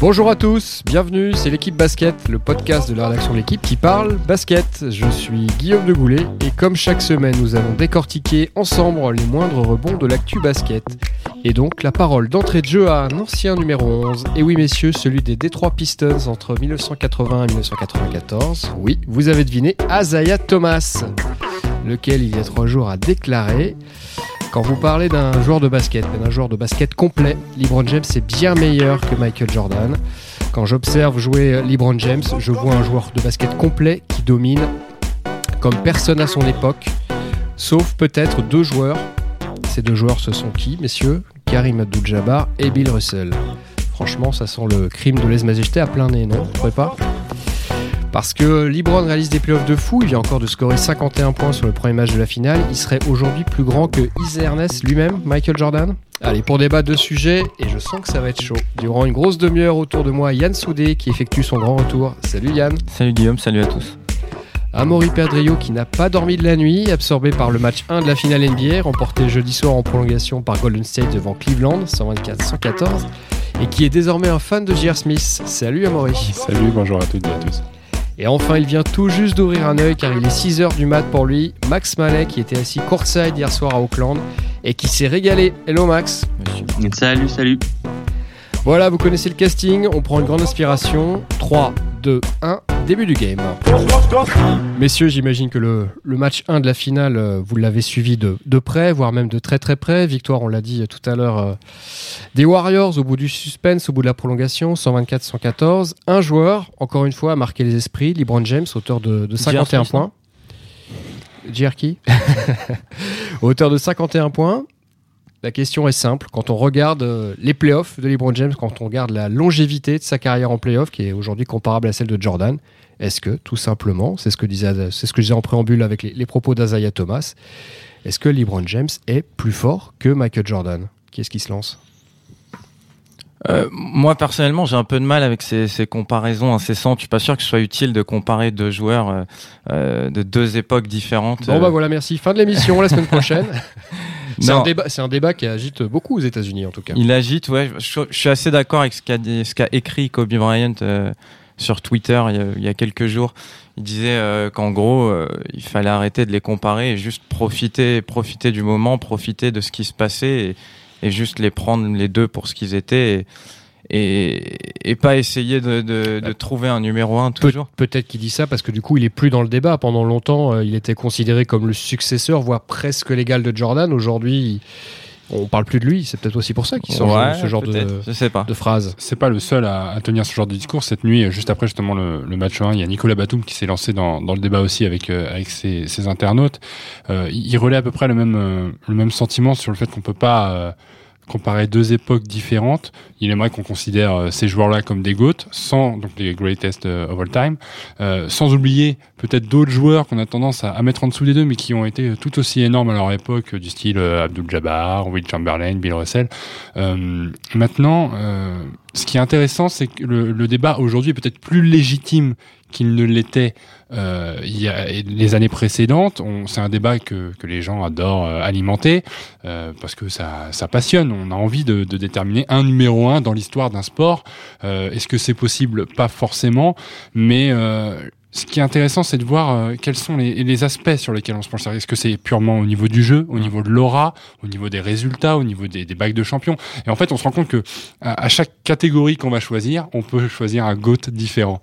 Bonjour à tous, bienvenue, c'est l'équipe basket, le podcast de la rédaction de l'équipe qui parle basket. Je suis Guillaume de Goulet et comme chaque semaine, nous allons décortiquer ensemble les moindres rebonds de l'actu basket. Et donc la parole d'entrée de jeu à un ancien numéro 11, et oui messieurs, celui des Detroit Pistons entre 1980 et 1994. Oui, vous avez deviné, Azaya Thomas, lequel il y a trois jours a déclaré quand vous parlez d'un joueur de basket, d'un joueur de basket complet, LeBron James est bien meilleur que Michael Jordan. Quand j'observe jouer LeBron James, je vois un joueur de basket complet qui domine comme personne à son époque, sauf peut-être deux joueurs. Ces deux joueurs, ce sont qui, messieurs? Karim Abdul-Jabbar et Bill Russell. Franchement, ça sent le crime de lèse-majesté à plein nez, non? Vous trouvez pas? Parce que LeBron réalise des playoffs de fou, il vient encore de scorer 51 points sur le premier match de la finale. Il serait aujourd'hui plus grand que Isaiah Ernest lui-même, Michael Jordan? Allez, pour débattre de ce sujet, et je sens que ça va être chaud. Durant une grosse demi-heure autour de moi, Yann Soudé qui effectue son grand retour. Salut Yann. Salut Guillaume, salut à tous. Amaury Perdrio qui n'a pas dormi de la nuit, absorbé par le match 1 de la finale NBA, remporté jeudi soir en prolongation par Golden State devant Cleveland, 124-114, et qui est désormais un fan de J.R. Smith. Salut Amaury. Salut, bonjour à toutes et à tous. Et enfin, il vient tout juste d'ouvrir un œil car il est 6h du mat pour lui. Max Mallet qui était assis courtside hier soir à Auckland et qui s'est régalé. Hello Max. Salut, salut. Voilà, vous connaissez le casting. On prend une grande inspiration. 3, 2, 1, début du game. Messieurs, j'imagine que le, le, match 1 de la finale, euh, vous l'avez suivi de, de, près, voire même de très très près. Victoire, on l'a dit tout à l'heure, euh, des Warriors au bout du suspense, au bout de la prolongation, 124-114. Un joueur, encore une fois, a marqué les esprits, LeBron James, auteur de, de 51 points. Jerky Auteur de 51 points. La question est simple. Quand on regarde euh, les playoffs de LeBron James, quand on regarde la longévité de sa carrière en playoffs, qui est aujourd'hui comparable à celle de Jordan, est-ce que, tout simplement, c'est ce que disait, c'est ce que je disais en préambule avec les, les propos d'Azaya Thomas, est-ce que LeBron James est plus fort que Michael Jordan? Qui est-ce qui se lance? Euh, moi personnellement, j'ai un peu de mal avec ces, ces, comparaisons incessantes. Je suis pas sûr que ce soit utile de comparer deux joueurs euh, euh, de deux époques différentes. Bon bah voilà, merci. Fin de l'émission, la semaine prochaine. C'est un, débat, un débat qui agite beaucoup aux États-Unis en tout cas. Il agite, ouais. Je, je suis assez d'accord avec ce qu'a écrit Kobe Bryant euh, sur Twitter il y, a, il y, a, quelques jours. Il disait euh, qu'en gros, euh, il fallait arrêter de les comparer et juste profiter, profiter du moment, profiter de ce qui se passait. Et, et juste les prendre les deux pour ce qu'ils étaient et, et, et, pas essayer de, de, de trouver un numéro un toujours. Pe Peut-être qu'il dit ça parce que du coup il est plus dans le débat. Pendant longtemps, euh, il était considéré comme le successeur, voire presque l'égal de Jordan. Aujourd'hui, on parle plus de lui. C'est peut-être aussi pour ça qu'il sort ouais, ce genre de, je sais pas. de phrase. C'est pas le seul à, à, tenir ce genre de discours. Cette nuit, juste après justement le, le match 1, il y a Nicolas Batum qui s'est lancé dans, dans, le débat aussi avec, euh, avec ses, ses internautes. Euh, il relaie à peu près le même, euh, le même sentiment sur le fait qu'on peut pas euh, comparer deux époques différentes. Il aimerait qu'on considère euh, ces joueurs-là comme des GOAT, sans donc les greatest euh, of all time, euh, sans oublier peut-être d'autres joueurs qu'on a tendance à, mettre en dessous des deux, mais qui ont été tout aussi énormes à leur époque, du style euh, Abdul Jabbar, Will Chamberlain, Bill Russell. Euh, maintenant, ce qui est intéressant, c'est que le, le débat aujourd'hui est peut-être plus légitime qu'il ne l'était euh, les années précédentes. C'est un débat que, les gens adorent euh, alimenter euh, parce que ça, passionne. On a envie de, déterminer un numéro un dans l'histoire d'un sport. Est-ce que c'est possible? Pas forcément, mais ce qui est intéressant, c'est de voir euh, quels sont les, les, aspects sur lesquels on se penche. Est-ce que c'est purement au niveau du jeu, au niveau de l'aura, au niveau des résultats, au niveau des, des bacs de champion Et en fait, on se rend compte que à, à chaque catégorie qu'on va choisir, on peut choisir un GOAT différent.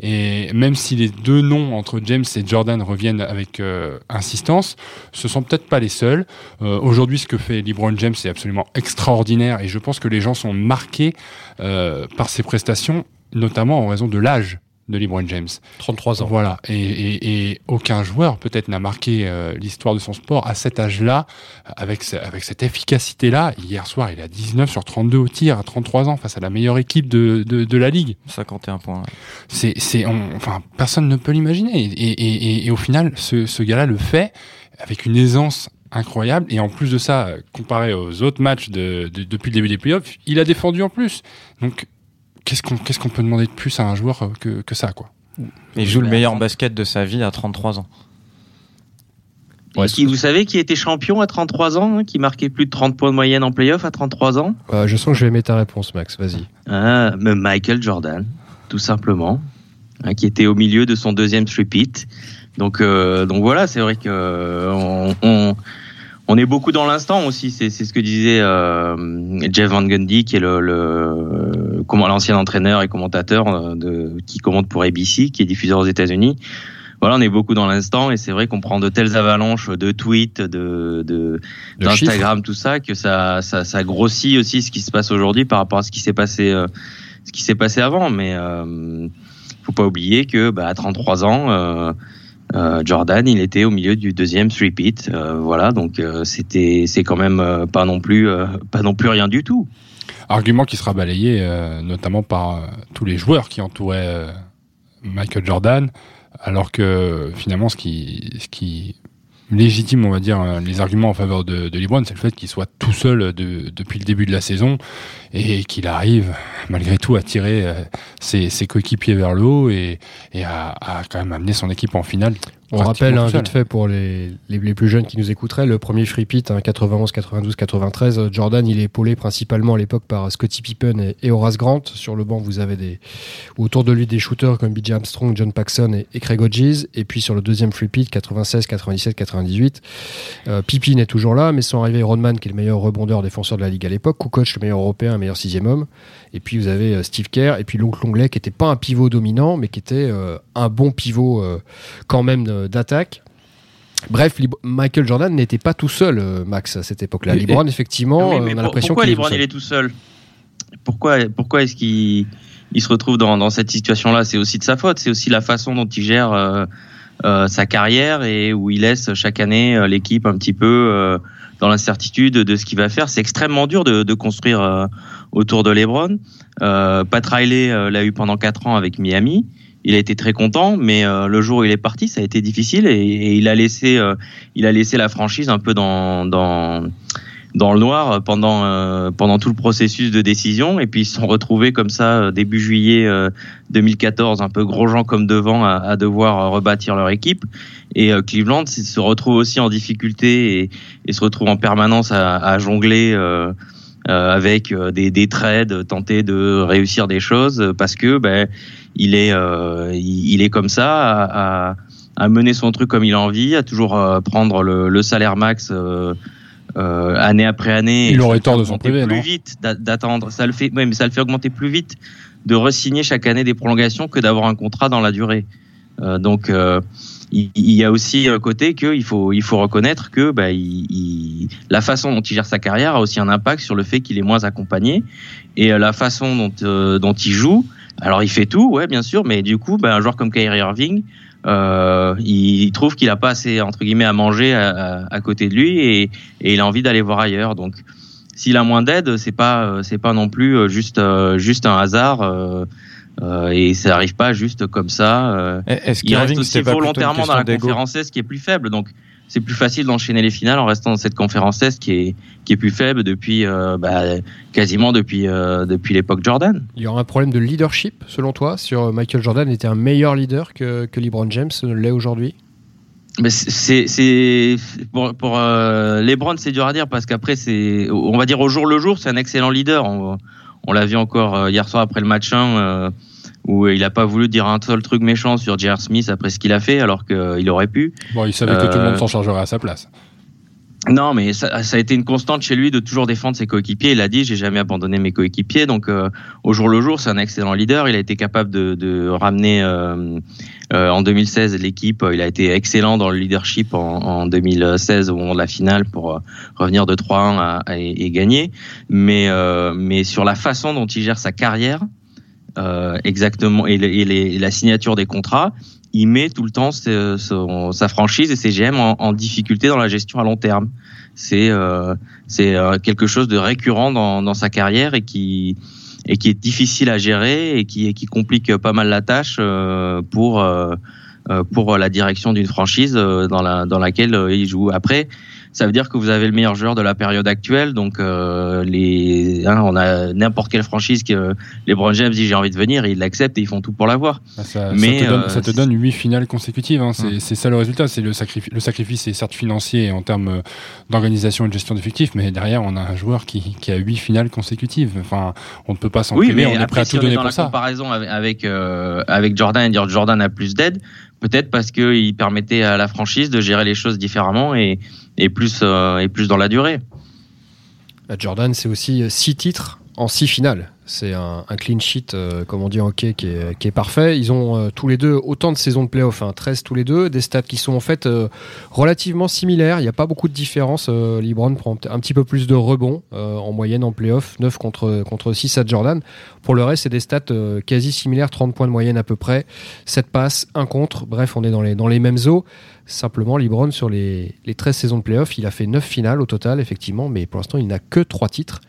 Et même si les deux noms entre James et Jordan reviennent avec euh, insistance, ce sont peut-être pas les seuls. Euh, Aujourd'hui, ce que fait LeBron James, c'est absolument extraordinaire, et je pense que les gens sont marqués euh, par ses prestations, notamment en raison de l'âge de LeBron James. 33 ans. Voilà. Et, et, et aucun joueur peut-être n'a marqué euh, l'histoire de son sport à cet âge-là, avec, avec cette efficacité-là. Hier soir, il a 19 sur 32 au tir à 33 ans face à la meilleure équipe de, de, de la ligue. 51 points. C'est, c'est, enfin, personne ne peut l'imaginer. Et, et, et, au final, ce, ce gars-là le fait avec une aisance incroyable et en plus de ça comparé aux autres matchs de, de, depuis le début des playoffs il a défendu en plus donc qu'est-ce qu'on qu'on peut demander de plus à un joueur que, que ça quoi Il joue le meilleur basket de sa vie à 33 ans. qui, vous savez qui était champion à 33 ans, hein, qui marquait plus de 30 points de moyenne en playoff à 33 ans? Euh, Je sens que je vais mettre ta réponse, Max. Vas-y. Ah, Michael Jordan, tout simplement, hein, qui était au milieu de son deuxième repeat. Donc, euh, donc voilà, c'est vrai que on, on, est beaucoup dans l'instant aussi. C'est ce que disait Jeff Van Gundy, qui est le, le l'ancien entraîneur et commentateur de, qui commente pour ABC, qui est diffuseur aux États-Unis voilà, on est beaucoup dans l'instant et c'est vrai qu'on prend de telles avalanches de tweets, de d'Instagram, tout ça, que ça, ça, ça grossit aussi ce qui se passe aujourd'hui par rapport à ce qui s'est passé, euh, ce qui s'est passé avant. Mais euh, faut pas oublier que bah, à 33 ans. Euh, euh, Jordan, il était au milieu du deuxième three-peat, euh, voilà, donc c'était, c'est quand même pas non plus, pas non plus rien du tout. Argument qui sera balayé notamment par tous les joueurs qui entouraient Michael Jordan, alors que finalement, ce qui, ce qui légitime, on va dire, les arguments en faveur de, de c'est le fait qu'il soit tout seul depuis le début de la saison et qu'il arrive malgré tout à tirer euh, ses, coéquipiers vers le haut et, à, quand même amener son équipe en finale on rappelle hein, vite fait pour les, les, plus jeunes qui nous écouteraient, le premier free pit, hein, 91, 92, 93, Jordan, il est épaulé principalement à l'époque par Scottie Pippen et, Horace Grant. Sur le banc, vous avez des, autour de lui des shooters comme BJ Armstrong, John Paxson et, Craig Hodges. Et puis sur le deuxième free pit, 96, 97, 98, euh, Pippen est toujours là, mais sont arrivés Rodman, qui est le meilleur rebondeur défenseur de la ligue à l'époque, Kukoc, le meilleur européen, le meilleur sixième homme. Et puis vous avez euh, Steve Kerr, et puis l'oncle Longley, qui n'était pas un pivot dominant, mais qui était euh, un bon pivot euh, quand même d'attaque. Bref, Michael Jordan n'était pas tout seul, Max, à cette époque-là. LeBron, effectivement, on a l'impression Pourquoi LeBron, il est tout seul? Pourquoi, pourquoi est-ce qu'il il se retrouve dans, dans cette situation-là? C'est aussi de sa faute. C'est aussi la façon dont il gère sa carrière et où il laisse chaque année l'équipe un petit peu dans l'incertitude de ce qu'il va faire. C'est extrêmement dur de, de construire euh, autour de LeBron. Euh, Pat Riley euh, l'a eu pendant quatre ans avec Miami. Il a été très content, mais euh, le jour où il est parti, ça a été difficile et, et il a laissé, il a laissé la franchise un peu dans, dans dans le noir pendant euh, pendant tout le processus de décision. Et puis ils se sont retrouvés comme ça euh, début juillet 2014 euh, un peu gros gens comme devant à, à devoir rebâtir leur équipe. Et Cleveland se retrouve aussi en difficulté et, et se retrouve en permanence à, à jongler euh, avec des, des trades, tenter de réussir des choses parce que ben il est il, est comme ça à, à, à, mener son truc comme il a envie, à toujours prendre le, le salaire max euh, année après année. Il aurait tort de s'en priver, plus vite d'attendre. Ça le fait, mais ça le fait augmenter plus vite de resigner chaque année des prolongations que d'avoir un contrat dans la durée. Euh, donc euh, il, y a aussi un côté qu'il faut il faut reconnaître que bah, il, la façon dont il gère sa carrière a aussi un impact sur le fait qu'il est moins accompagné et la façon dont dont il joue. Alors il fait tout, ouais bien sûr, mais du coup, bah, un joueur comme Kyrie Irving, euh, il trouve qu'il a pas assez entre guillemets à manger à, à côté de lui et, et il a envie d'aller voir ailleurs. Donc s'il a moins d'aide, c'est pas euh, c'est pas non plus euh, juste euh, juste un hasard. Euh, et ça arrive pas juste comme ça. Est-ce il reste aussi volontairement dans la conférence S qui est plus faible. Donc c'est plus facile d'enchaîner les finales en restant dans cette conférence Est qui est, qui est plus faible depuis euh, bah, quasiment depuis, euh, depuis l'époque Jordan. Il y aura un problème de leadership selon toi sur Michael Jordan était un meilleur leader que, que LeBron James l'est aujourd'hui? Mais c'est c'est pour, pour euh, LeBron c'est dur à dire parce qu'après c'est on va dire au jour le jour c'est un excellent leader on, on l'a vu encore hier soir après le match 1 où il n'a pas voulu dire un seul truc méchant sur J.R. Smith après ce qu'il a fait, alors qu'il aurait pu. Bon, il savait que tout le monde euh, s'en chargerait à sa place. Non, mais ça, a été une constante chez lui de toujours défendre ses coéquipiers. Il a dit, j'ai jamais abandonné mes coéquipiers. Donc, euh, au jour le jour, c'est un excellent leader. Il a été capable de, ramener euh, en 2016 l'équipe. Il a été excellent dans le leadership en, 2016 au moment de la finale pour revenir de 3-1 et, gagner. Mais, mais sur la façon dont il gère sa carrière, euh, exactement et, la signature des contrats, il met tout le temps sa franchise et ses GM en, difficulté dans la gestion à long terme. C'est euh, c'est euh, quelque chose de récurrent dans, dans sa carrière et qui et qui est difficile à gérer et qui qui complique pas mal la tâche pour pour la direction d'une franchise dans la dans laquelle il joue. Après, ça veut dire que vous avez le meilleur joueur de la période actuelle. Donc, euh, les, hein, on a n'importe quelle franchise que les Brown James dit j'ai envie de venir, ils l'acceptent et ils font tout pour l'avoir. Bah, ça, Mais ça te, donne, euh, ça te donne 8 finales consécutives. Hein. C'est ça le résultat. C'est le, sacrifice. le sacrifice est certes financier en termes euh, d'organisation et de gestion d'effectifs, mais derrière on a un joueur qui, qui a 8 finales consécutives. Enfin, on ne peut pas s'en oui, priver. on est prêt à tout donner pour ça. ça. comparaison avec avec, euh, avec Jordan et dire Jordan a plus d'aide, peut-être parce qu'il permettait à la franchise de gérer les choses différemment et, et plus euh, et plus dans la durée. Bah, Jordan, c'est aussi 6 titres en 6 finales. C'est un, clean sheet, euh, comme on dit en hockey, qui est, parfait. Ils ont euh, tous les deux autant de saisons de playoff, hein, 13 tous les deux, des stats qui sont en fait euh, relativement similaires. Il n'y a pas beaucoup de différence. LeBron prend un petit peu plus de rebonds en moyenne en playoff, 9 contre, contre 6 à Jordan. Pour le reste, c'est des stats quasi similaires, 30 points de moyenne à peu près, 7 passes, 1 contre. Bref, on est dans les, dans les mêmes eaux. Simplement, LeBron, sur les, les 13 saisons de playoff, il a fait 9 finales au total, effectivement, mais pour l'instant, il n'a que 3 titres.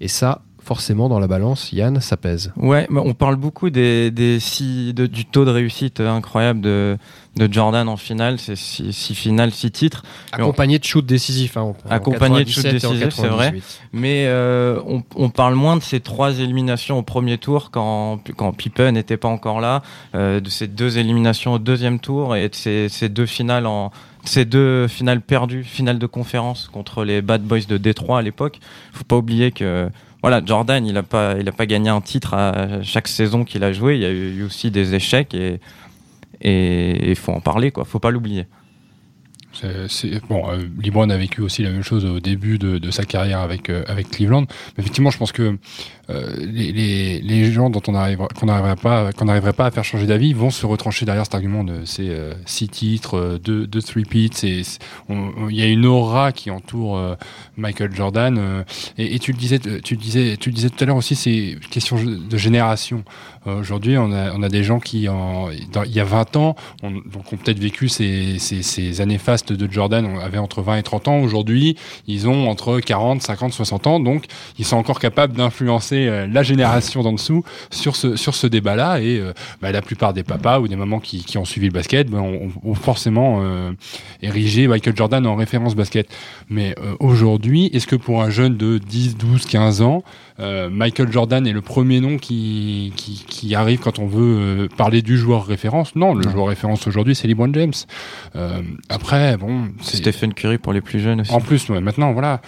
Et ça, forcément dans la balance, Yann, ça pèse. Ouais, on parle beaucoup des, des six, de, du taux de réussite incroyable de, de Jordan en finale, c'est six, six, finales, six titres. Accompagné de shoot décisifs. Hein, accompagné de shoot décisifs, c'est vrai. Mais euh, on, on, parle moins de ces trois éliminations au premier tour quand, quand Pippen n'était pas encore là, euh, de ces deux éliminations au deuxième tour et de ces, ces deux finales en ces deux finales perdues, finale de conférence contre les Bad Boys de Détroit à l'époque. Faut pas oublier que voilà, Jordan, il n'a pas, gagné un titre à chaque saison qu'il a joué. Il y a eu aussi des échecs et et il faut en parler, quoi. Faut pas l'oublier. Bon, euh, a vécu aussi la même chose au début de, sa carrière avec euh, avec Cleveland. Mais effectivement, je pense que euh, les, les, gens dont on qu'on n'arriverait pas, qu'on pas à faire changer d'avis, vont se retrancher derrière cet argument de ces euh, six titres, deux, deux three peats. Il y a une aura qui entoure Michael Jordan. Et, tu le disais, tu le disais, tu le disais tout à l'heure aussi, c'est question de génération. Aujourd'hui, on a, on a des gens qui, en, il y a 20 ans, ont peut-être vécu ces, ces, ces, années fastes de Jordan, avait entre 20 et 30 ans. Aujourd'hui, ils ont entre 40, 50, 60 ans, donc ils sont encore capables d'influencer la génération d'en dessous sur ce, débat-là. Et euh, bah, la plupart des papas ou des mamans qui, ont suivi le basket bah, ont, forcément euh, érigé Michael Jordan en référence basket. Mais euh, aujourd'hui, est-ce que pour un jeune de 10, 12, 15 ans, euh, Michael Jordan est le premier nom qui, qui, qui arrive quand on veut euh, parler du joueur référence. Non, le non. joueur référence aujourd'hui, c'est LeBron James. Euh, après, bon, c'est Stephen Curry pour les plus jeunes aussi. En plus, ouais, maintenant, voilà.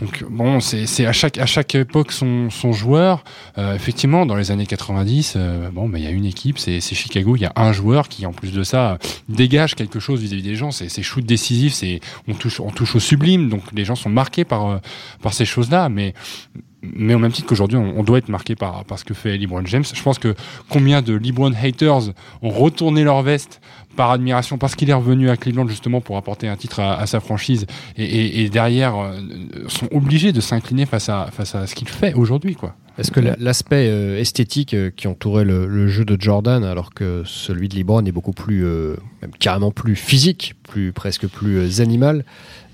Donc bon, c'est à chaque à chaque époque son, son joueur. Euh, effectivement, dans les années 90, euh, bon, bah, il y a une équipe, c'est Chicago. Il y a un joueur qui, en plus de ça, dégage quelque chose vis-à-vis -vis des gens. C'est shoot décisif, c'est on touche on touche au sublime. Donc les gens sont marqués par par ces choses-là, mais mais au même titre qu'aujourd'hui, on, on, doit être marqué par, par ce que fait LeBron James. Je pense que combien de LeBron haters ont retourné leur veste par admiration parce qu'il est revenu à Cleveland justement pour apporter un titre à, sa franchise et, derrière euh, sont obligés de s'incliner face à, face à ce qu'il fait aujourd'hui. quoi. Est-ce que l'aspect euh, esthétique euh, qui entourait le, jeu de Jordan, alors que celui de LeBron est beaucoup plus, carrément plus physique, plus presque plus animal,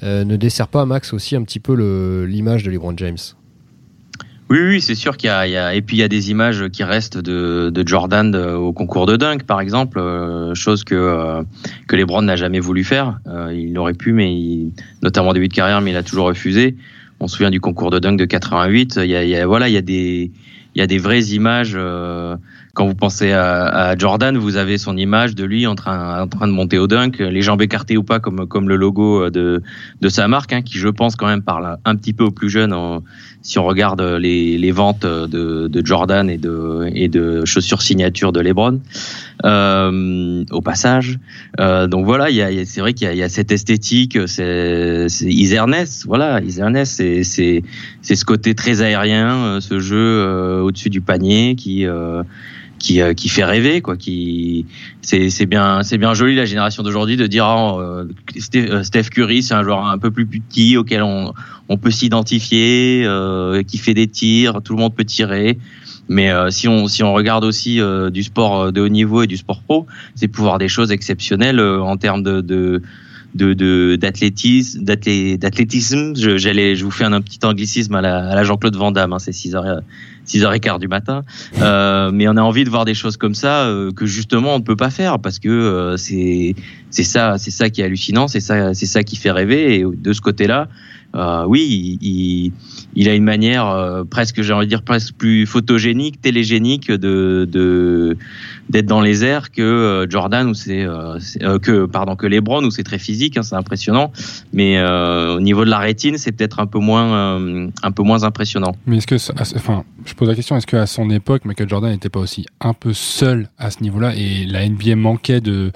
ne dessert pas Max aussi un petit peu l'image de LeBron James? Oui, oui, c'est sûr qu'il y, y, a et puis il y a des images qui restent de, de Jordan au concours de dunk, par exemple, euh, chose que euh, que LeBron n'a jamais voulu faire. Euh, il aurait pu, mais il, notamment début de carrière, mais il a toujours refusé. On se souvient du concours de dunk de 88. Il y a, il y a voilà, il y a des il y a des vraies images. Euh, quand vous pensez à, à, Jordan, vous avez son image de lui en train, en train de monter au dunk, les jambes écartées ou pas, comme, comme le logo de, de sa marque, hein, qui je pense quand même parle un petit peu aux plus jeunes en, si on regarde les, les ventes de, de, Jordan et de, et de chaussures signature de LeBron. Euh, au passage, euh, donc voilà, il y a, c'est vrai qu'il y, y, a cette esthétique, c'est Iserness, voilà, Iserness, c'est c'est c'est ce côté très aérien, euh, ce jeu euh, au-dessus du panier qui euh, qui, euh, qui fait rêver quoi qui c'est c'est bien c'est bien joli la génération d'aujourd'hui de dire oh, euh, Steph Curry c'est un joueur un peu plus petit auquel on on peut s'identifier euh, qui fait des tirs tout le monde peut tirer. Mais euh, si on si on regarde aussi euh, du sport de haut niveau et du sport pro c'est pouvoir des choses exceptionnelles en termes de, de de d'athlétisme d'athlétisme. J'allais je vous fais un, un, petit anglicisme à la, à la Jean-Claude Van Damme hein, c'est 6 heures 6h15 du matin. Euh, mais on a envie de voir des choses comme ça euh, que justement on ne peut pas faire parce que euh, c'est c'est ça c'est ça qui est hallucinant, c'est ça c'est ça qui fait rêver et de ce côté-là, euh, oui, il, il, a une manière euh, presque, j'ai envie de dire, presque plus photogénique, télégénique de d'être dans les airs que euh, Jordan ou c'est que pardon que LeBron où c'est très physique, hein, c'est impressionnant. Mais au niveau de la rétine, c'est peut-être un peu moins un peu moins impressionnant. Mais est-ce que, enfin, je pose la question, est-ce qu'à son époque, Michael Jordan n'était pas aussi un peu seul à ce niveau-là et la NBA manquait de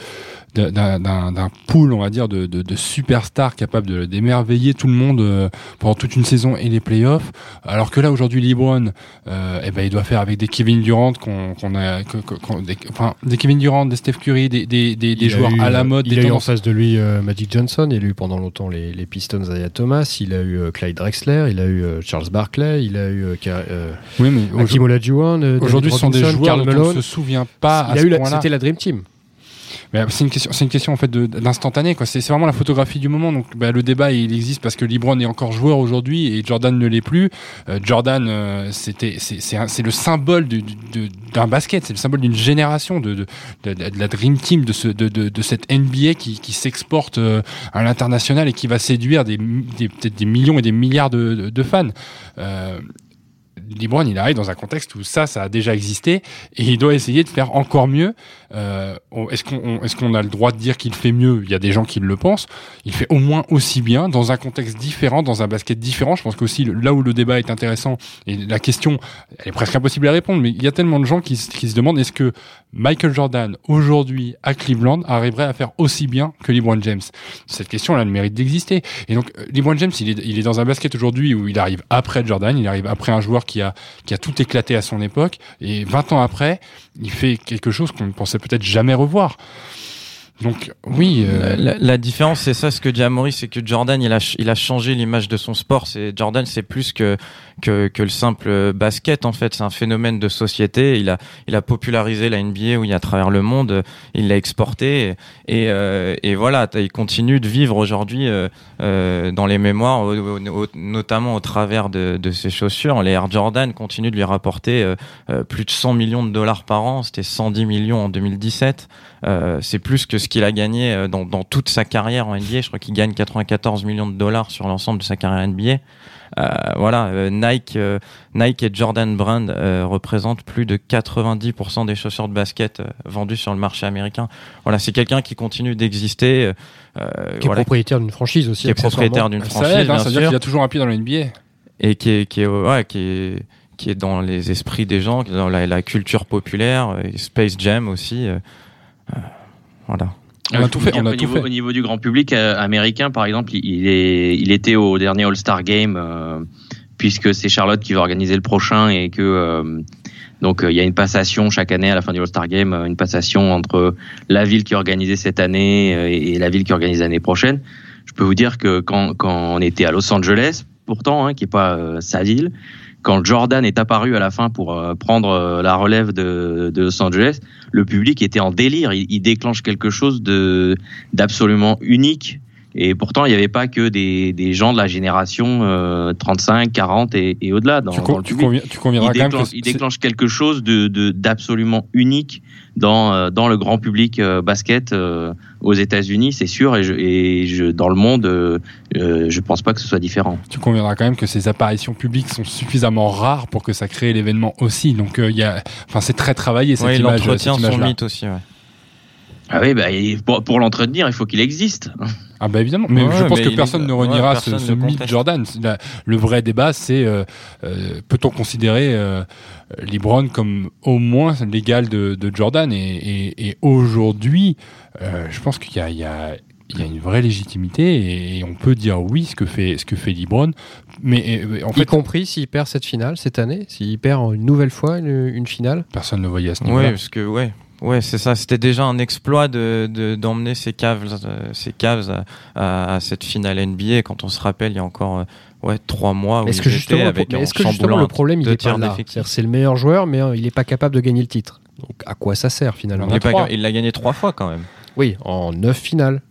d'un pool, on va dire, de, de, de superstars capables d'émerveiller tout le monde euh, pendant toute une saison et les playoffs. Alors que là, aujourd'hui, LeBron, euh, eh ben, il doit faire avec des Kevin Durant, qu'on a, des, enfin, des Kevin Durant, des Steph Curry, des, des, des, joueurs à la mode. Il des a eu en face de lui euh, Magic Johnson, il a eu pendant longtemps les, les Pistons Isaiah Thomas, il a eu Clyde Drexler, il a eu Charles Barkley, il a eu oui, mais aujourd'hui, ce sont des joueurs dont on ne se souvient pas. C'était la Dream Team c'est une question, c'est une question en fait d'instantané quoi. C'est vraiment la photographie du moment. Donc bah, le débat il existe parce que LeBron est encore joueur aujourd'hui et Jordan ne l'est plus. Euh, Jordan euh, c'était c'est le symbole d'un basket, c'est le symbole d'une génération de, de, de, la dream team de ce de, de, cette NBA qui, qui s'exporte euh, à l'international et qui va séduire des, des peut-être des millions et des milliards de, de fans. Euh, LeBron, il arrive dans un contexte où ça, ça a déjà existé et il doit essayer de faire encore mieux. Euh, est-ce qu'on est qu'on a le droit de dire qu'il fait mieux? Il y a des gens qui le pensent. Il fait au moins aussi bien dans un contexte différent, dans un basket différent. Je pense qu'aussi là où le débat est intéressant et la question, elle est presque impossible à répondre, mais il y a tellement de gens qui, qui se demandent est-ce que Michael Jordan aujourd'hui à Cleveland arriverait à faire aussi bien que LeBron James? Cette question, elle a le mérite d'exister. Et donc euh, LeBron James, il est, il est dans un basket aujourd'hui où il arrive après Jordan, il arrive après un joueur qui a qui a tout éclaté à son époque. Et 20 ans après, il fait quelque chose qu'on ne pensait peut-être jamais revoir. Donc oui. Euh... La, la, différence, c'est ça, ce que dit Amaury, c'est que Jordan, il a, il a changé l'image de son sport. C'est Jordan, c'est plus que, que, que le simple basket. En fait, c'est un phénomène de société. Il a il a popularisé la NBA oui à travers le monde. Il l'a exporté et euh, et voilà, il continue de vivre aujourd'hui euh, euh dans les mémoires, notamment au travers de, de ses chaussures. Les Air Jordan continuent de lui rapporter euh, euh, plus de 100 millions de dollars par an. C'était 110 millions en 2017. C'est plus que ce qu'il a gagné euh, dans, dans, toute sa carrière en NBA. Je crois qu'il gagne 94 millions de dollars sur l'ensemble de sa carrière NBA. Euh, voilà, euh, Nike, euh, Nike et Jordan Brand représentent plus de 90% des chaussures de basket vendues sur le marché américain. Voilà, c'est quelqu'un qui continue d'exister. qui est propriétaire d'une franchise aussi. Qui est propriétaire d'une franchise. Ça aide, hein, dire qu'il a toujours un pied dans la NBA. Et qui est, qui est, ouais, qui est, qui est dans les esprits des gens, dans la, la culture populaire, Space Jam aussi. Voilà. On a tout fait. On a au, tout niveau, fait. au niveau du grand public euh, américain, par exemple, il, est, il était au dernier All-Star Game euh, puisque c'est Charlotte qui va organiser le prochain et que euh, donc il y a une passation chaque année à la fin du All-Star Game, une passation entre la ville qui organisait cette année et, la ville qui organise l'année prochaine. Je peux vous dire que quand, quand on était à Los Angeles, pourtant, hein, qui est pas sa ville, quand Jordan est apparu à la fin pour euh, prendre euh, la relève de, Los Angeles, le public était en délire. Il, il déclenche quelque chose d'absolument unique. Et pourtant, il n'y avait pas que des, des gens de la génération euh, 35, 40 et, et au-delà. Dans, tu, dans le tu, conviens, tu conviendras il quand déclenche, même que il déclenche quelque chose de d'absolument unique dans euh, dans le grand public euh, basket euh, aux États-Unis, c'est sûr, et, je, et je, dans le monde, euh, je pense pas que ce soit différent. Tu conviendras quand même que ces apparitions publiques sont suffisamment rares pour que ça crée l'événement aussi. Donc il y a, enfin c'est très travaillé cette ouais, image. Image son mythe aussi. Ouais. Ah oui, bah, pour, pour l'entretenir, il faut qu'il existe. Ah bah évidemment, mais Ouais, je pense mais que personne est- ne reniera ouais, ce, personne ce mythe. Jordan. La- le vrai débat, c'est euh, euh, peut-on considérer euh, LeBron comme au moins l'égal de, de Jordan? Et, et, et aujourd'hui, euh, je pense qu'il y a, il y, a, il y a une vraie légitimité et, on peut dire oui ce que fait ce que fait LeBron. Mais en y fait, compris s'il perd cette finale cette année, s'il perd une nouvelle fois une, une finale. personne ne voyait à ce Ouais, niveau-là. parce que ouais, ouais, c'est ça. C'était déjà un exploit de de- d'emmener ces caves, euh, ces à, à- à cette finale NBA. Quand on se rappelle, il y a encore euh, ouais trois mois où Est-ce que justement, avec mais est-ce que justement le problème il est pas là C'est le meilleur joueur, mais euh, il n'est pas capable de gagner le titre. Donc à quoi ça sert finalement Il l'a gagné trois fois quand même. Oui, en neuf finales.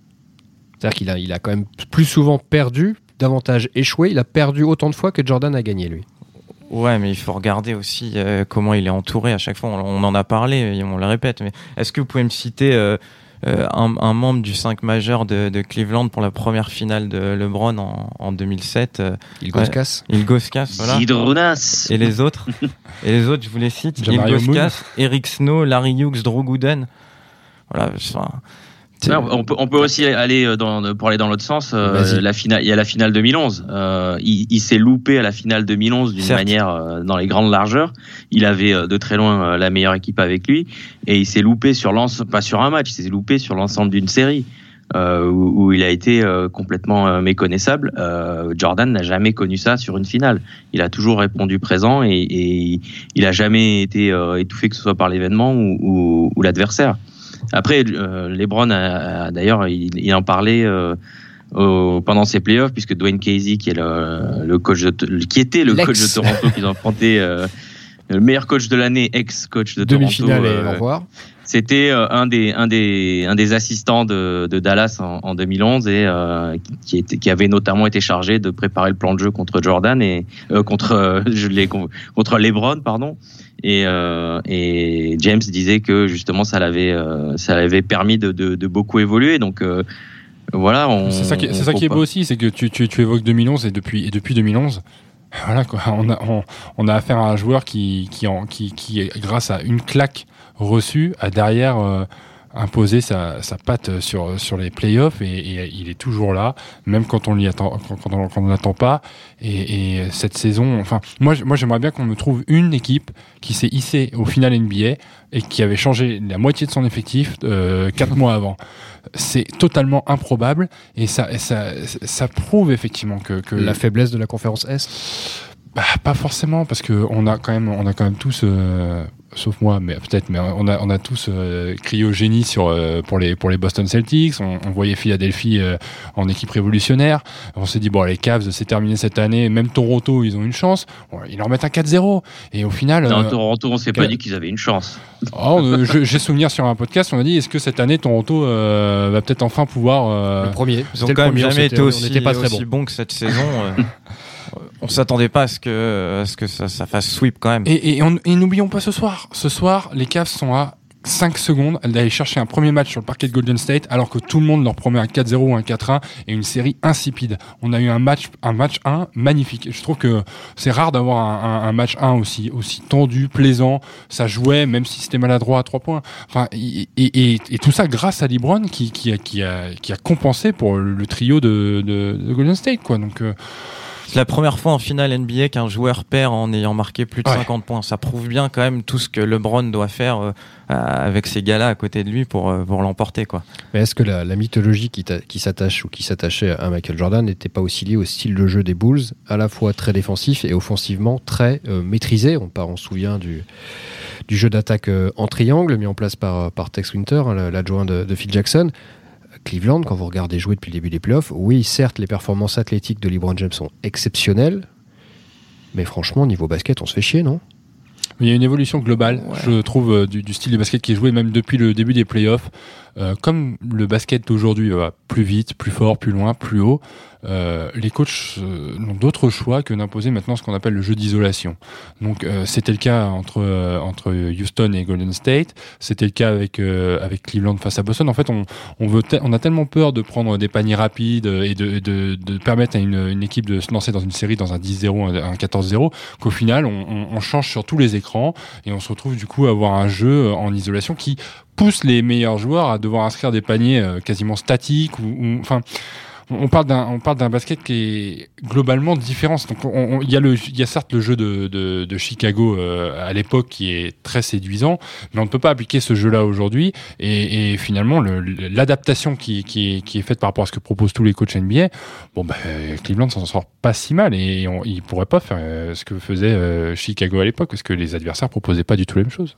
C'est-à-dire qu'il a, il a quand même plus souvent perdu, davantage échoué. Il a perdu autant de fois que Jordan a gagné lui. Ouais, mais il faut regarder aussi euh, comment il est entouré à chaque fois. On, on, en a parlé, et on le répète. Mais est-ce que vous pouvez me citer euh, euh, un, un, membre du 5 majeur de, de, Cleveland pour la première finale de LeBron en, en 2007 Il Goscas. Il Goscas, voilà. Hydronas. Et les autres Et les autres, je vous les cite. Il Goscas, Eric Snow, Larry Hughes, Drew Gooden. Voilà, enfin, on, peut, on peut aussi aller dans, pour aller dans l'autre sens. Euh, la finale, il y a la finale 2011. Euh, il, il s'est loupé à la finale 2011 d'une manière euh, dans les grandes largeurs. Il avait euh, de très loin euh, la meilleure équipe avec lui et il s'est loupé sur l'ensemble, pas sur un match, il s'est loupé sur l'ensemble d'une série. Où, où, il a été complètement méconnaissable. Jordan n'a jamais connu ça sur une finale. Il a toujours répondu présent et, et il a jamais été étouffé que ce soit par l'événement ou, ou, ou l'adversaire. Après, euh, LeBron a, d'ailleurs, il, il, en parlait euh, au, pendant ses playoffs, puisque Dwayne Casey, qui est le, le coach de, qui était le coach de Toronto, qu'ils ont affronté, euh, le meilleur coach de l'année, ex-coach de Toronto. Demi-finale au revoir. C'était un des un des un des assistants de, de Dallas en, en 2011 et euh, qui était qui avait notamment été chargé de préparer le plan de jeu contre Jordan et euh, contre je l'ai contre LeBron pardon. Et, euh, et James disait que justement ça l'avait ça l'avait permis de, de, de, beaucoup évoluer. Donc voilà c'est ça qui, c'est ça qui est beau aussi c'est que tu, tu, tu évoques 2011 et depuis et depuis 2011 voilà quoi, on a, on, on, a affaire à un joueur qui, qui, en, qui, qui, grâce à une claque reçue, a derrière euh, imposé sa, sa patte sur, sur les playoffs et, il est toujours là, même quand on l'y attend, quand on, quand on pas. Et, et, cette saison, enfin, moi, moi j'aimerais bien qu'on me trouve une équipe qui s'est hissée au final NBA et qui avait changé la moitié de son effectif euh, quatre mois avant c'est totalement improbable et ça, ça, ça prouve effectivement que, que, la faiblesse de la conférence Est. Bah, pas forcément parce que on a quand même, on a quand même tous euh, sauf moi, mais peut-être, mais on a, on a tous euh, crié au génie sur, euh, pour, les, pour les Boston Celtics. On, on voyait Philadelphie euh, en équipe révolutionnaire. On s'est dit, bon, les Cavs, c'est terminé cette année. Même Toronto, ils ont une chance. Bon, ils leur mettent un 4-0. Et au final. Non, Toronto, on s'est pas dit qu'ils avaient une chance. Oh, J'ai souvenir sur un podcast, on a dit, est-ce que cette année, Toronto va peut-être enfin pouvoir. Le premier. Ils ont quand même jamais été aussi, pas très bon. bon que cette saison. on s'attendait pas à ce que, à ce que ça, ça, fasse sweep quand même. Et, et, et n'oublions pas ce soir. Ce soir, les Cavs sont à 5 secondes d'aller chercher un premier match sur le parquet de Golden State alors que tout le monde leur promet un 4-0 ou un 4-1 et une série insipide. On a eu un match, un match 1 magnifique. Je trouve que c'est rare d'avoir un, un, un, match 1 aussi, aussi tendu, plaisant. Ça jouait, même si c'était maladroit à 3 points. Enfin, et, et, tout ça grâce à LeBron qui, qui, a, qui, a, qui a compensé pour le trio de, de, de Golden State, quoi. Donc, euh, c'est la première fois en finale NBA qu'un joueur perd en ayant marqué plus de ouais. 50 points. Ça prouve bien quand même tout ce que LeBron doit faire euh, avec ces gars-là à côté de lui pour, euh, pour l'emporter. Quoi. Mais est-ce que la, la mythologie qui, qui s'attache ou qui s'attachait à Michael Jordan n'était pas aussi liée au style de jeu des Bulls, à la fois très défensif et offensivement très euh, maîtrisé? On, on se souvient du, du jeu d'attaque euh, en triangle mis en place par, par Tex Winter, hein, l'adjoint de, de Phil Jackson. Cleveland, quand vous regardez jouer depuis le début des playoffs, oui, certes, les performances athlétiques de LeBron James sont exceptionnelles, mais franchement, niveau basket, on se fait chier, non? Il y a une évolution globale, ouais. je trouve, euh, du, du, style de basket qui est joué même depuis le début des playoffs. Euh, comme le basket d'aujourd'hui va plus vite, plus fort, plus loin, plus haut, euh, les coachs euh, n'ont d'autre choix que d'imposer maintenant ce qu'on appelle le jeu d'isolation. Donc euh, c'était le cas entre entre Houston et Golden State, c'était le cas avec avec Cleveland face à Boston. En fait, on on veut on a tellement peur de prendre des paniers rapides et de de, de permettre à une, une équipe de se lancer dans une série dans un 10-0, un 14-0 qu'au final on, on change sur tous les écrans et on se retrouve du coup à avoir un jeu en isolation qui pousse les meilleurs joueurs à devoir inscrire des paniers euh, quasiment statiques ou, enfin on parle d'un on parle d'un basket qui est globalement différent. Donc il y a le il y a certes le jeu de de, de Chicago euh, à l'époque qui est très séduisant mais on ne peut pas appliquer ce jeu là aujourd'hui. Et, et, finalement l'adaptation qui, qui est qui est faite par rapport à ce que proposent tous les coachs NBA bon ben Cleveland s'en sort pas si mal et on, il pourrait pas faire euh, ce que faisait euh, Chicago à l'époque parce que les adversaires proposaient pas du tout la même chose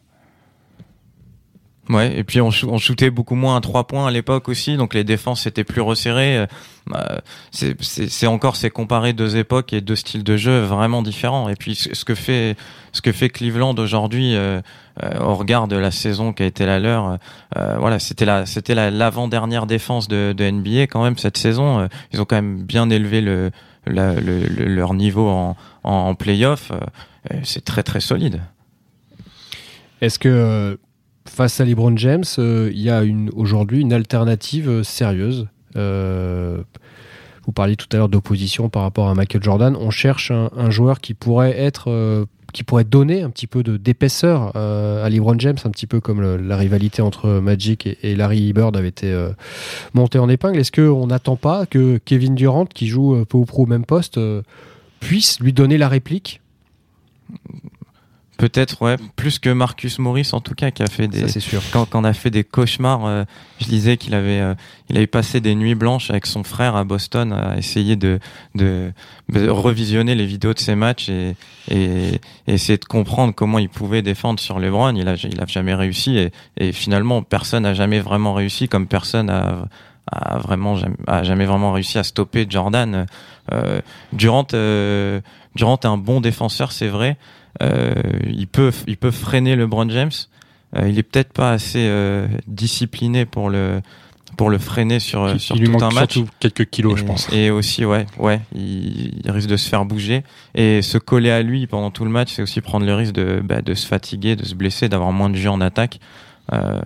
Ouais, et puis on, on shootait beaucoup moins à trois points à l'époque aussi, donc les défenses étaient plus resserrées. Euh, c'est encore c'est comparer deux époques et deux styles de jeu vraiment différents. Et puis ce que fait ce que fait Cleveland aujourd'hui euh, euh, au regard de la saison qui a été la leur, euh, voilà, c'était la c'était l'avant dernière défense de, de, NBA quand même cette saison. ils ont quand même bien élevé le leur niveau en, en, playoff, c'est très très solide. Est-ce que face à LeBron James, il y a aujourd'hui une alternative sérieuse vous parliez tout à l'heure d'opposition par rapport à Michael Jordan. On cherche un, joueur qui pourrait être euh, qui pourrait donner un petit peu d'épaisseur euh, à LeBron James, un petit peu comme la rivalité entre Magic et, Larry Bird avait été euh, montée en épingle. Est-ce qu'on n'attend pas que Kevin Durant, qui joue peu ou prou au même poste, puisse lui donner la réplique? Peut-être, ouais, plus que Marcus Morris en tout cas, qui a fait des. c'est sûr. Quand, quand, on a fait des cauchemars, euh, je disais qu'il avait, euh, il avait passé des nuits blanches avec son frère à Boston à essayer de, de, revisionner les vidéos de ses matchs et, et, essayer de comprendre comment il pouvait défendre sur LeBron. Il a, il a jamais réussi et, et finalement personne n'a jamais vraiment réussi, comme personne a, a vraiment a jamais vraiment réussi à stopper Jordan. Euh, Durant, euh, Durant est un bon défenseur, c'est vrai. Euh, il peut il peut freiner LeBron James. Euh, il est peut-être pas assez euh, discipliné pour le pour le freiner sur, sur il tout lui un match. Surtout quelques kilos, et, je pense. Et aussi, ouais, ouais, il, risque de se faire bouger et se coller à lui pendant tout le match, c'est aussi prendre le risque de, bah, de se fatiguer, de se blesser, d'avoir moins de jus en attaque. Euh,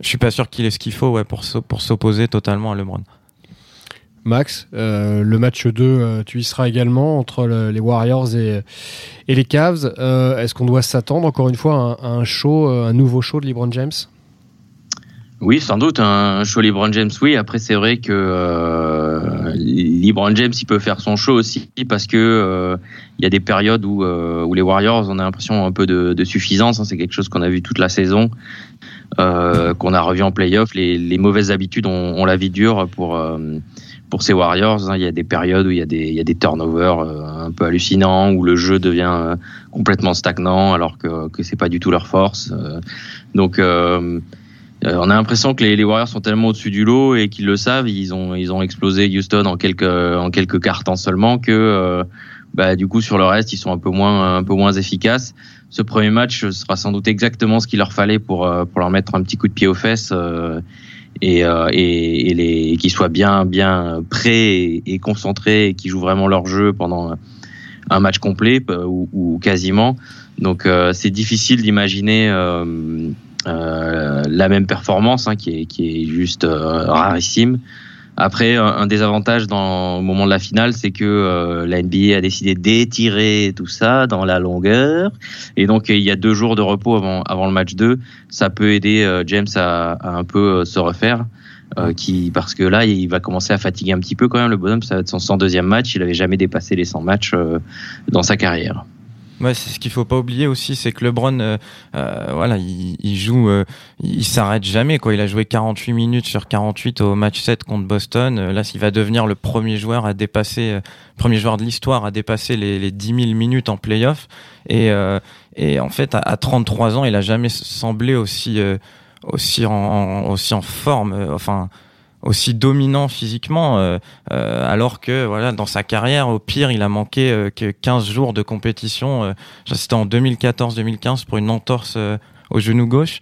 je suis pas sûr qu'il ait ce qu'il faut, ouais, pour pour s'opposer totalement à LeBron. Max, euh, le match 2, euh, tu y seras également entre les Warriors et, et les Cavs. Euh, est-ce qu'on doit s'attendre encore une fois à, un show, un nouveau show de LeBron James? Oui, sans doute un show LeBron James. Oui, après c'est vrai que LeBron James il peut faire son show aussi parce que il y a des périodes où, où les Warriors on a l'impression un peu de, suffisance. Hein. c'est quelque chose qu'on a vu toute la saison. qu'on a revu en playoff, les, mauvaises habitudes ont, ont la vie dure pour pour ces Warriors, hein, il y a des périodes où il y a des, il y a des turnovers euh, un peu hallucinants, où le jeu devient euh, complètement stagnant, alors que, que c'est pas du tout leur force. Euh. donc, on a l'impression que les, Warriors sont tellement au-dessus du lot et qu'ils le savent, ils ont, ils ont explosé Houston en quelques, en quelques cartons seulement que, bah, du coup, sur le reste, ils sont un peu moins, un peu moins efficaces. Ce premier match sera sans doute exactement ce qu'il leur fallait pour, pour leur mettre un petit coup de pied aux fesses et, euh, les, qui soient bien, bien prêts et, concentrés et qui jouent vraiment leur jeu pendant un match complet euh, ou, quasiment. Donc euh, c'est difficile d'imaginer euh, la même performance hein, qui, est, qui est juste rarissime. Après, un, des avantages dans, au moment de la finale, c'est que euh, la NBA a décidé d'étirer tout ça dans la longueur. Et donc, il y a deux jours de repos avant, avant le match 2. Ça peut aider euh, James à, à, un peu euh, se refaire. qui, parce que là, il va commencer à fatiguer un petit peu quand même. Le bonhomme, ça va être son 102e match. Il avait jamais dépassé les 100 matchs dans sa carrière. Ouais, c'est ce qu'il faut pas oublier aussi, c'est que LeBron, euh, euh, voilà, il, il joue, euh, il s'arrête jamais. Quoi. Il a joué 48 minutes sur 48 au match 7 contre Boston. Euh, là, il va devenir le premier joueur à dépasser, premier joueur de l'histoire à dépasser les, les 10 000 minutes en playoff. Et, et en fait, à, à, 33 ans, il a jamais semblé aussi, aussi en, aussi en forme. enfin aussi dominant physiquement, euh, euh, alors que voilà dans sa carrière, au pire, il a manqué euh, que 15 jours de compétition. C'était en 2014-2015 pour une entorse au genou gauche.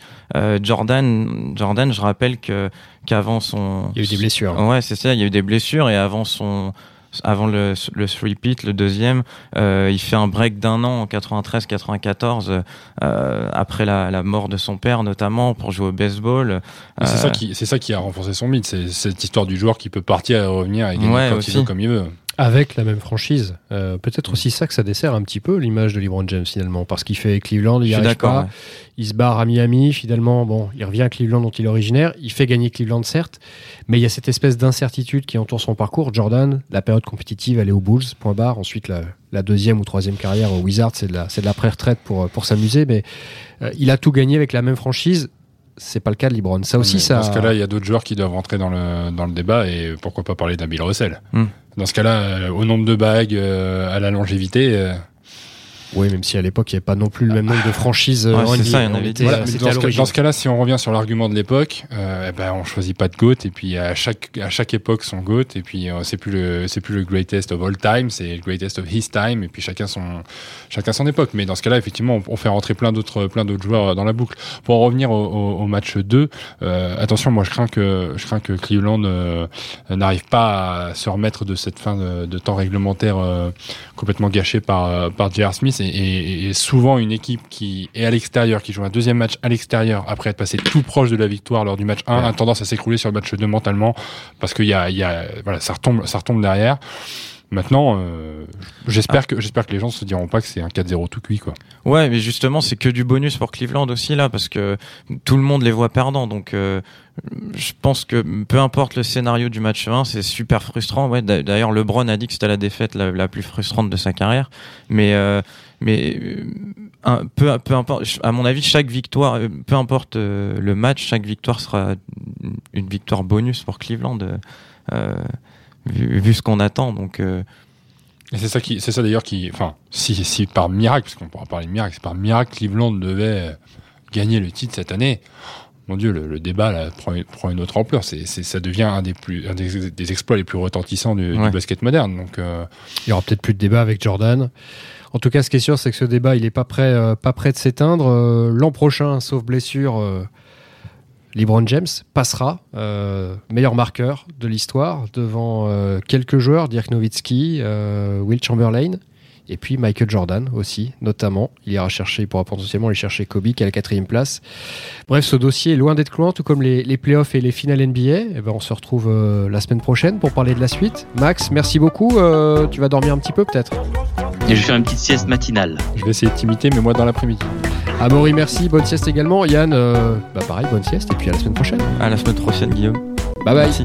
Jordan, Jordan, je rappelle que qu'avant son, il y a eu des blessures. Ouais, c'est ça. Il y a eu des blessures et avant son avant le, le three-peat, le deuxième, euh, il fait un break d'un an en 93-94 euh, après la, la, mort de son père notamment pour jouer au baseball. C'est ça qui c'est ça qui a renforcé son mythe, c'est cette histoire du joueur qui peut partir et revenir et gagner ouais, quand il veut comme il veut avec la même franchise. Euh, peut-être aussi ça que ça dessert un petit peu l'image de LeBron James finalement, parce qu'il fait Cleveland, il y arrive pas, il se barre à Miami, finalement, bon, il revient à Cleveland dont il est originaire, il fait gagner Cleveland certes, mais il y a cette espèce d'incertitude qui entoure son parcours. Jordan, la période compétitive, elle est aux Bulls, point barre. Ensuite, la, deuxième ou troisième carrière au Wizards, c'est de la, c'est de la pré-retraite pour, pour s'amuser, mais euh, il a tout gagné avec la même franchise c'est pas le cas de LeBron. Ça aussi, ça. Dans ce cas-là, il y a d'autres joueurs qui doivent rentrer dans le, dans le débat et pourquoi pas parler d'un Bill Russell. Hmm. Dans ce cas-là, euh, au nombre de bagues, euh, à la longévité. Euh, Oui, même si à l'époque il n'y avait pas non plus le même nombre de franchises Ouais, en ça, en était, euh, Voilà, dans, ce, cas- cas-là, si on revient sur l'argument de l'époque, euh, eh ben, on choisit pas de GOAT et puis à chaque, à chaque époque son GOAT et puis euh, c'est plus le c'est plus le greatest of all time, c'est le greatest of his time et puis chacun son chacun son époque. Mais dans ce cas-là, effectivement, on, on fait rentrer plein d'autres plein d'autres joueurs dans la boucle. Pour en revenir au, au- au match 2, euh, attention, moi je crains que je crains que Cleveland euh, n'arrive pas à se remettre de cette fin de, de temps réglementaire euh, complètement gâchée par euh, par J.R. Smith et, et- et souvent une équipe qui est à l'extérieur, qui joue un deuxième match à l'extérieur après être passé tout proche de la victoire lors du match 1, Ouais. a tendance à s'écrouler sur le match 2 mentalement parce qu'il y a, y a voilà ça retombe ça retombe derrière. Maintenant, euh, j'espère que j'espère que les gens se diront pas que c'est un 4-0 tout cuit quoi. Ouais, mais justement, c'est que du bonus pour Cleveland aussi là, parce que tout le monde les voit perdants. Donc, euh, je pense que peu importe le scénario du match 1, c'est super frustrant. Ouais, d'a- d'ailleurs, LeBron a dit que c'était la défaite la, la plus frustrante de sa carrière. Mais, euh, mais euh, un, peu, peu importe. À mon avis, chaque victoire, euh, peu importe euh, le match, chaque victoire sera une- victoire bonus pour Cleveland. vu, ce qu'on attend. Donc, c'est ça qui, c'est ça d'ailleurs qui, enfin, si, si par miracle, parce qu'on pourra parler de miracle, si par miracle Cleveland devait gagner le titre cette année, mon Dieu, le, le débat là, prend, une- prend une autre ampleur. C'est, ça devient un des plus, un des, des exploits les plus retentissants du, basket moderne. Donc, euh, Il y aura peut-être plus de débat avec Jordan. En tout cas, ce qui est sûr, c'est que ce débat, il est pas prêt, euh, pas prêt de s'éteindre. Euh, L'an prochain, sauf blessure, LeBron James passera meilleur marqueur de l'histoire devant quelques joueurs, Dirk Nowitzki, Will Chamberlain. Et puis Michael Jordan aussi, notamment. Il ira chercher, il pourra potentiellement aller chercher Kobe qui est à la quatrième place. Bref, ce dossier est loin d'être clouant, tout comme les, les playoffs et les finales NBA. Et ben, on se retrouve euh, la semaine prochaine pour parler de la suite. Max, merci beaucoup. Euh, tu vas dormir un petit peu peut-être? Et je vais faire une petite sieste matinale. je vais essayer de t'imiter, mais moi dans l'après-midi. Amaury, merci. Bonne sieste également. Yann, euh, bah pareil, bonne sieste. Et puis à la semaine prochaine. à la semaine prochaine, Guillaume. Bye bye. Merci.